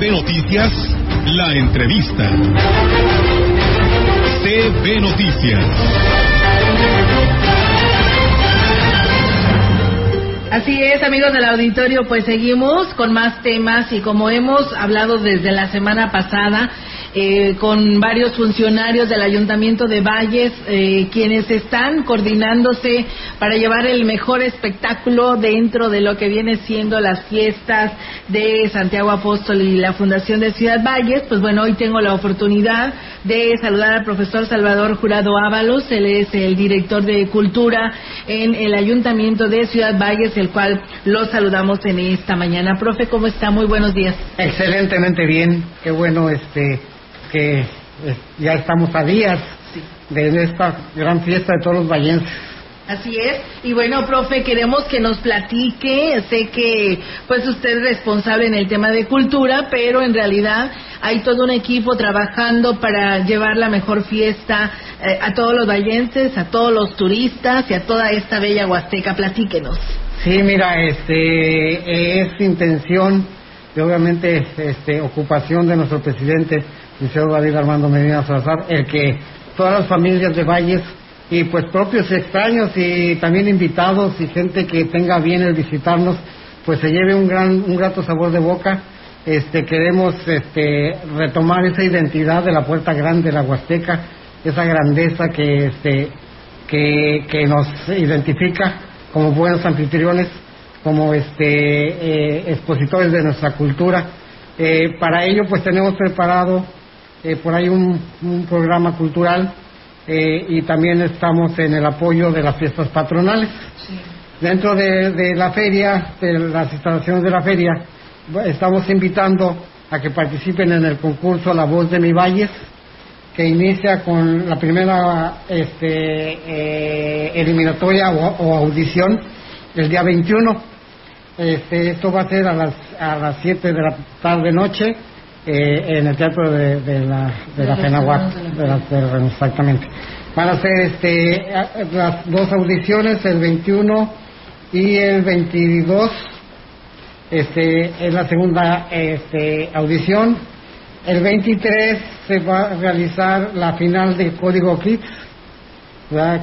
CB Noticias, la entrevista. CB Noticias. Así es, amigos del auditorio, pues seguimos con más temas y como hemos hablado desde la semana pasada, eh, con varios funcionarios del Ayuntamiento de Valles, eh, quienes están coordinándose para llevar el mejor espectáculo dentro de lo que viene siendo las fiestas de Santiago Apóstol y la Fundación de Ciudad Valles. Pues bueno, hoy tengo la oportunidad de saludar al profesor Salvador Jurado Ábalos, él es el director de Cultura en el Ayuntamiento de Ciudad Valles, el cual lo saludamos en esta mañana. Profe, ¿cómo está? Muy buenos días. Excelentemente bien, qué bueno este que eh, ya estamos a días de esta gran fiesta de todos los vallenses. Así es. Y bueno, profe, queremos que nos platique. Sé que pues usted es responsable en el tema de cultura, pero en realidad hay todo un equipo trabajando para llevar la mejor fiesta eh, a todos los vallenses, a todos los turistas y a toda esta bella Huasteca. Platíquenos. Sí, mira, este es intención y obviamente este ocupación de nuestro presidente licenciado David Armando Medina Salazar, el que todas las familias de Valles y pues propios extraños y también invitados y gente que tenga bien el visitarnos, pues se lleve un gran, un grato sabor de boca. Este, queremos este, retomar esa identidad de la Puerta Grande de la Huasteca, esa grandeza que, este, que, que nos identifica como buenos anfitriones, como este, eh, expositores de nuestra cultura. Eh, para ello, pues tenemos preparado eh, por ahí un, programa cultural eh, y también estamos en el apoyo de las fiestas patronales. Dentro de, la feria, de las instalaciones de la feria, estamos invitando a que participen en el concurso La Voz de mi Valles, que inicia con la primera este, eh, eliminatoria o, audición el día 21. Este, esto va a ser a las, a las 7 de la tarde noche eh, en el teatro de, de la de la Fenahuac, exactamente. Van a ser este las dos audiciones, el 21 y el 22. Este es la segunda este, audición. El 23 se va a realizar la final de Código Kids,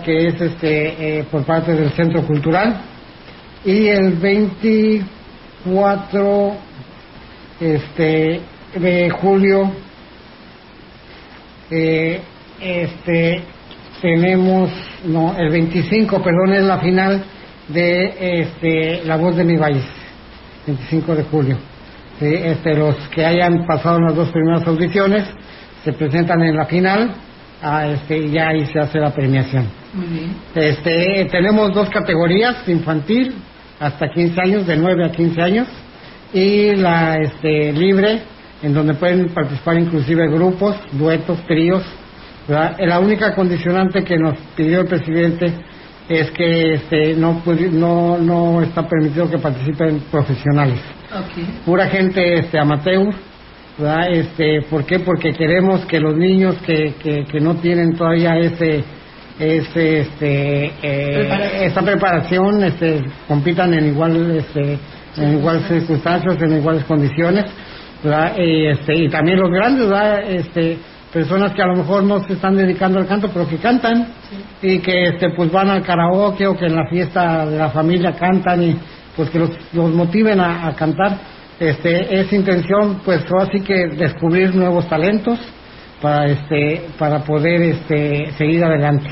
que es este eh, por parte del Centro Cultural. Y el 24 este de julio eh, este tenemos no el 25 perdón es la final de este la voz de mi país 25 de julio. Este los que hayan pasado las dos primeras audiciones se presentan en la final a este y ya ahí se hace la premiación. Este tenemos dos categorías infantil hasta 15 años de 9 a 15 años y la este libre en donde pueden participar inclusive grupos, duetos, tríos. La única condicionante que nos pidió el presidente es que este, no, no, no está permitido que participen profesionales. Pura gente este, amateur. Este, ¿Por qué? Porque queremos que los niños que, que, no tienen todavía ese, ese este, eh, esta preparación este, compitan en igual este, en iguales circunstancias, en iguales condiciones y, este, y también los grandes, Este, personas que a lo mejor no se están dedicando al canto, pero que cantan y que este, pues van al karaoke o que en la fiesta de la familia cantan y pues que los, los motiven a, cantar. Este, es intención, pues así que descubrir nuevos talentos para, este, para poder este, seguir adelante.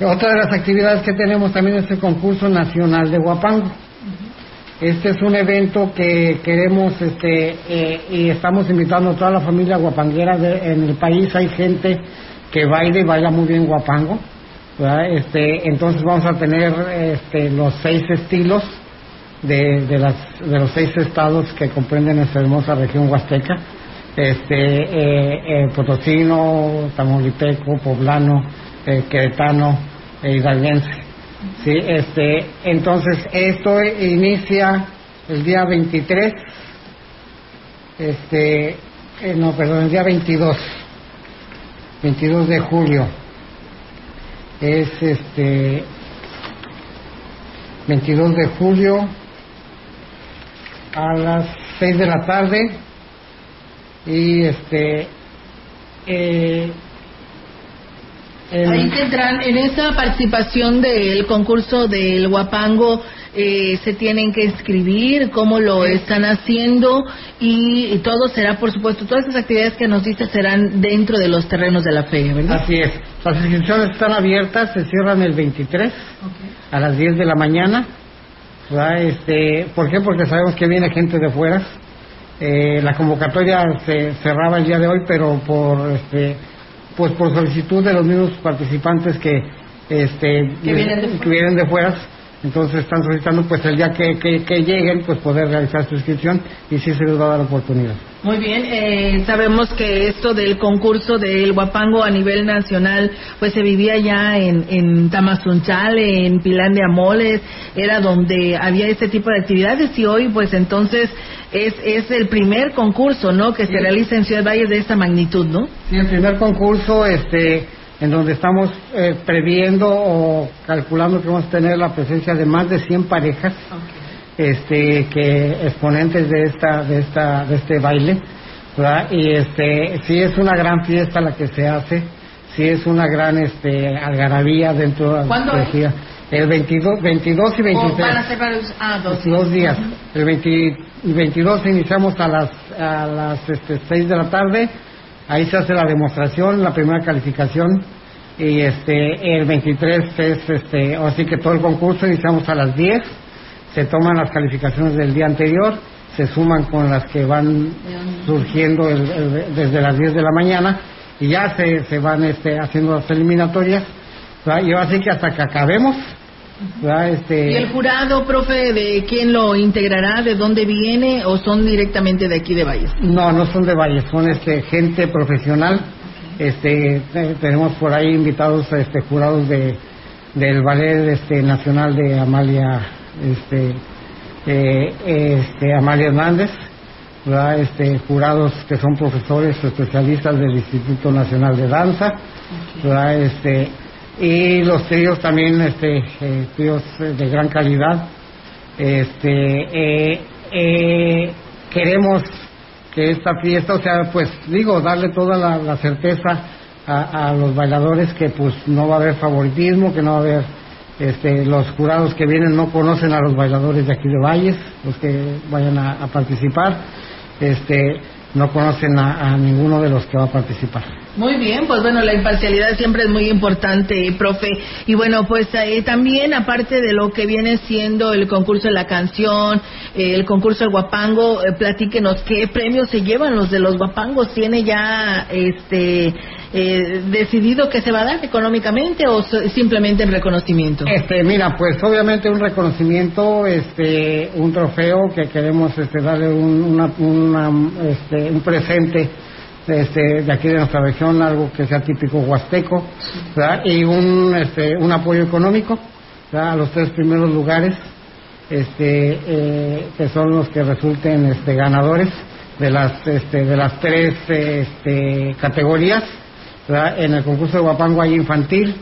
Otra de las actividades que tenemos también es el concurso nacional de Guapango este es un evento que queremos este, eh, y estamos invitando a toda la familia guapanguera en el país. Hay gente que baila y baila muy bien guapango. Este, entonces vamos a tener este, los seis estilos de, de, las, de los seis estados que comprenden esta hermosa región huasteca. Este, eh, eh, Potosino, Tamaulipeco, Poblano, eh, Queretano e Hidalguense. Sí, este, entonces esto inicia el día 23, este, eh, no, perdón, el día 22, 22 de julio. Es este 22 de julio a las 6 de la tarde y este eh, Ahí tendrán, en esa participación del concurso del Guapango, eh, se tienen que escribir, cómo lo están haciendo y, todo será, por supuesto, todas esas actividades que nos dice serán dentro de los terrenos de la feria, ¿verdad? Así es. Las inscripciones están abiertas, se cierran el 23 a las 10 de la mañana. Este, ¿Por qué? Porque sabemos que viene gente de fuera. Eh, la convocatoria se cerraba el día de hoy, pero por este, pues por solicitud de los mismos participantes que este que vienen de fuera entonces están solicitando pues el día que, que, lleguen pues poder realizar su inscripción y sí se les va a dar oportunidad. Muy bien, eh, sabemos que esto del concurso del Guapango a nivel nacional pues se vivía ya en, en Tamazunchal, en Pilán de Amoles, era donde había este tipo de actividades y hoy pues entonces es, es el primer concurso, ¿no? Que se realiza en Ciudad Valle de esta magnitud, ¿no? Sí, el primer concurso, este en donde estamos eh, previendo o calculando que vamos a tener la presencia de más de 100 parejas este que exponentes de esta de esta de este baile y este sí es una gran fiesta la que se hace sí es una gran este algarabía dentro de la es? el 22, 22 y 23 ah, dos, días. El 22 iniciamos a las a las este, 6 de la tarde Ahí se hace la demostración, la primera calificación y este el 23 es este, así que todo el concurso iniciamos a las 10, se toman las calificaciones del día anterior, se suman con las que van surgiendo desde las 10 de la mañana y ya se, se van este, haciendo las eliminatorias. Y así que hasta que acabemos este... ¿Y el jurado, profe, de quién lo integrará? ¿De dónde viene? ¿O son directamente de aquí de Valles? No, no son de Valles, son este, gente profesional. Este, tenemos por ahí invitados este, jurados de, del Ballet este, Nacional de Amalia, este, eh, este, Amalia Hernández. Este, jurados que son profesores especialistas del Instituto Nacional de Danza, este, y los tríos también este eh, tríos de gran calidad. Este eh, eh, queremos que esta fiesta o sea pues digo darle toda la, certeza a, los bailadores que pues no va a haber favoritismo que no va a haber este los jurados que vienen no conocen a los bailadores de aquí de Valles los que vayan a, participar. Este no conocen a ninguno de los que va a participar muy bien, pues bueno, la imparcialidad siempre es muy importante, profe. Y bueno, pues eh, también, aparte de lo que viene siendo el concurso de la canción, eh, el concurso del guapango, eh, platíquenos qué premios se llevan los de los guapangos. ¿Tiene ya este decidido que se va a dar económicamente o simplemente en reconocimiento? Este, mira, pues obviamente un reconocimiento, este, un trofeo que queremos este, darle un, una, este, un presente este, de aquí de nuestra región, algo que sea típico huasteco, y un, este, un apoyo económico a los tres primeros lugares, este, eh, que son los que resulten este, ganadores de las, este, de las tres este, categorías. En el concurso de Guapango hay infantil,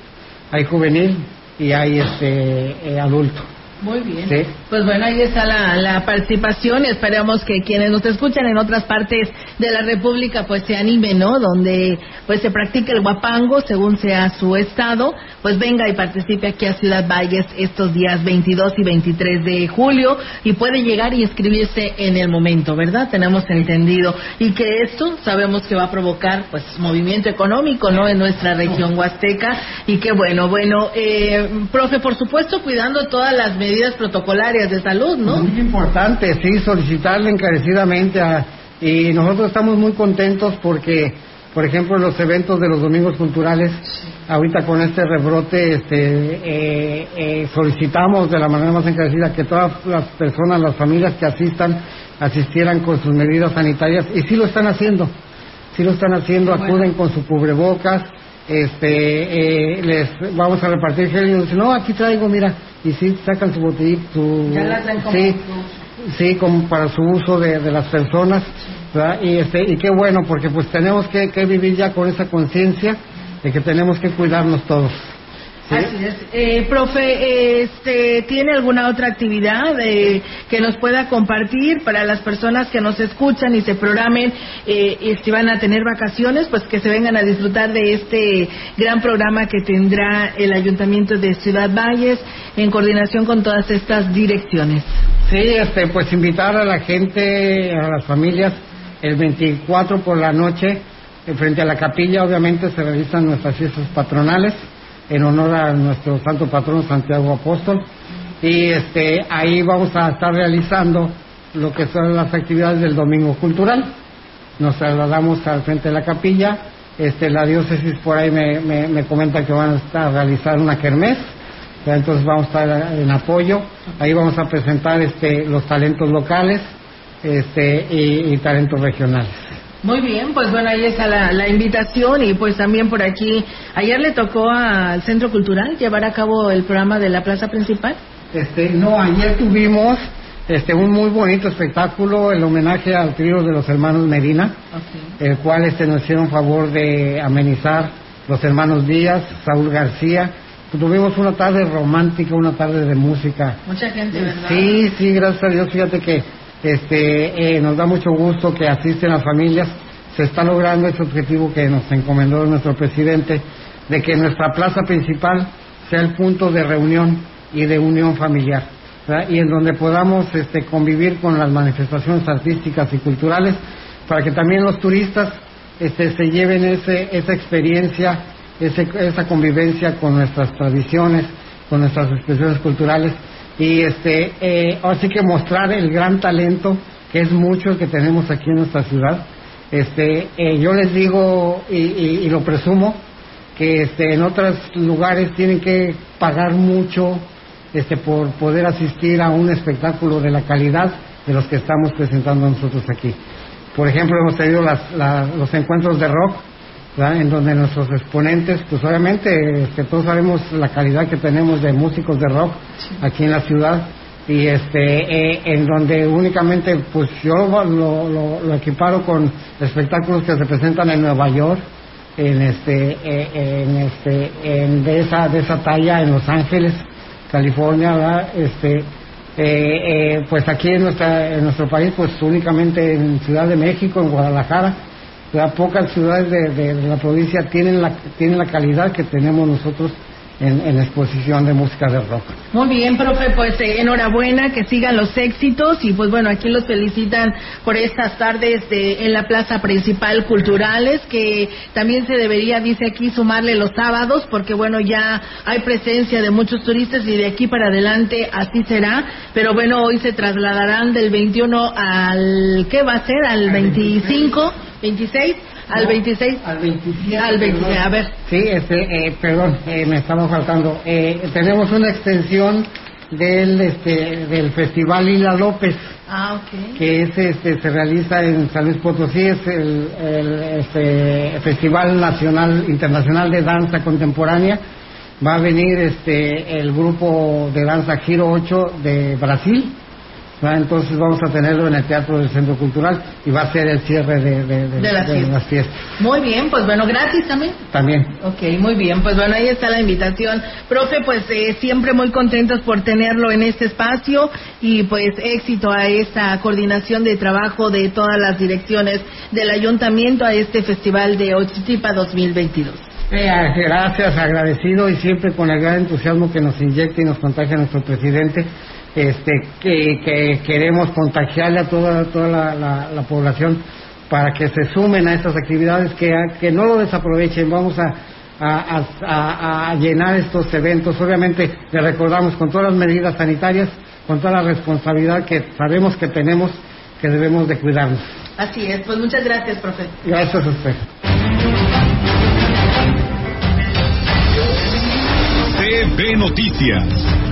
hay juvenil y hay este, eh, adulto. Muy bien. Pues bueno, ahí está la, la, participación esperamos que quienes nos escuchan en otras partes de la República pues se animen, ¿no? Donde pues se practique el guapango según sea su estado, pues venga y participe aquí a Ciudad Valles estos días 22 y 23 de julio y puede llegar y inscribirse en el momento, ¿verdad? Tenemos entendido. Y que esto sabemos que va a provocar pues movimiento económico, ¿no? En nuestra región huasteca y que bueno, bueno, eh, profe, por supuesto, cuidando todas las medidas medidas protocolarias de salud, ¿no? Muy importante, sí, solicitarle encarecidamente a, y nosotros estamos muy contentos porque, por ejemplo, los eventos de los domingos culturales, ahorita con este rebrote, este, eh, eh, solicitamos de la manera más encarecida que todas las personas, las familias que asistan, asistieran con sus medidas sanitarias y sí lo están haciendo, sí lo están haciendo, acuden con su cubrebocas este eh, les vamos a repartir gel y dicen no aquí traigo mira y sí sacan su botellita su sí sí como para su uso de, de las personas y este y qué bueno porque pues tenemos que, que vivir ya con esa conciencia de que tenemos que cuidarnos todos Así es. Eh, profe, este, ¿tiene alguna otra actividad eh, que nos pueda compartir para las personas que nos escuchan y se programen eh, y si van a tener vacaciones, pues que se vengan a disfrutar de este gran programa que tendrá el Ayuntamiento de Ciudad Valles en coordinación con todas estas direcciones? Sí, este, pues invitar a la gente, a las familias, el 24 por la noche, frente a la capilla, obviamente se realizan nuestras fiestas patronales en honor a nuestro santo patrón Santiago Apóstol. Y este ahí vamos a estar realizando lo que son las actividades del domingo cultural. Nos trasladamos al frente de la capilla. Este la diócesis por ahí me, me, comenta que van a estar a realizar una kermés. Entonces vamos a estar en apoyo. Ahí vamos a presentar este los talentos locales este y talentos regionales muy bien, pues bueno, ahí está la, invitación y pues también por aquí, ayer le tocó al Centro Cultural llevar a cabo el programa de la plaza principal. Este, no, ayer tuvimos este un muy bonito espectáculo, el homenaje al trío de los hermanos Medina, el cual este nos hicieron favor de amenizar los hermanos Díaz, Saúl García. Tuvimos una tarde romántica, una tarde de música. Mucha gente, ¿verdad? Sí, sí, gracias a Dios. Fíjate que este, eh, nos da mucho gusto que asisten las familias. Se está logrando ese objetivo que nos encomendó nuestro presidente, de que nuestra plaza principal sea el punto de reunión y de unión familiar, y en donde podamos este, convivir con las manifestaciones artísticas y culturales, para que también los turistas este, se lleven ese, esa experiencia, esa convivencia con nuestras tradiciones, con nuestras expresiones culturales y este eh, así que mostrar el gran talento que es mucho el que tenemos aquí en nuestra ciudad. Este eh, yo les digo y, lo presumo que este en otros lugares tienen que pagar mucho este por poder asistir a un espectáculo de la calidad de los que estamos presentando nosotros aquí. Por ejemplo hemos tenido las, los encuentros de rock en donde nuestros exponentes, pues obviamente este, todos sabemos la calidad que tenemos de músicos de rock aquí en la ciudad. Y este eh, en donde únicamente pues yo lo, lo, equiparo con espectáculos que se presentan en Nueva York en este eh, en este en de esa de esa talla en Los Ángeles California este eh, pues aquí en nuestra en nuestro país pues únicamente en Ciudad de México en Guadalajara las pocas ciudades de, la provincia tienen la, tienen la calidad que tenemos nosotros en, en, exposición de música de rock. Muy bien, profe, pues eh, enhorabuena, que sigan los éxitos y pues bueno, aquí los felicitan por estas tardes de, en la plaza principal culturales, que también se debería, dice aquí, sumarle los sábados, porque bueno, ya hay presencia de muchos turistas y de aquí para adelante así será, pero bueno, hoy se trasladarán del 21 al, ¿qué va a ser? Al 25 26 al 26 al 27 al 27 a ver. Sí este eh, perdón eh, me estamos faltando. Eh, tenemos una extensión del este del festival Lila López ah, okay. que es este se realiza en San Luis Potosí es el, el este, festival nacional internacional de danza contemporánea. Va a venir este el grupo de danza Giro 8 de Brasil entonces vamos a tenerlo en el Teatro del Centro Cultural y va a ser el cierre de, las, fiestas. Muy bien, pues bueno, gratis también. También. Ok, muy bien, pues bueno, ahí está la invitación. Profe, pues eh, siempre muy contentos por tenerlo en este espacio y pues éxito a esta coordinación de trabajo de todas las direcciones del ayuntamiento a este festival de Ochitipa 2022. Eh, gracias, agradecido y siempre con el gran entusiasmo que nos inyecta y nos contagia nuestro presidente este, que, queremos contagiarle a toda, toda la, población para que se sumen a estas actividades, que, que no lo desaprovechen, vamos a, a, llenar estos eventos. Obviamente le recordamos con todas las medidas sanitarias, con toda la responsabilidad que sabemos que tenemos, que debemos de cuidarnos. Así es, pues muchas gracias, profesor. Gracias a usted. CB Noticias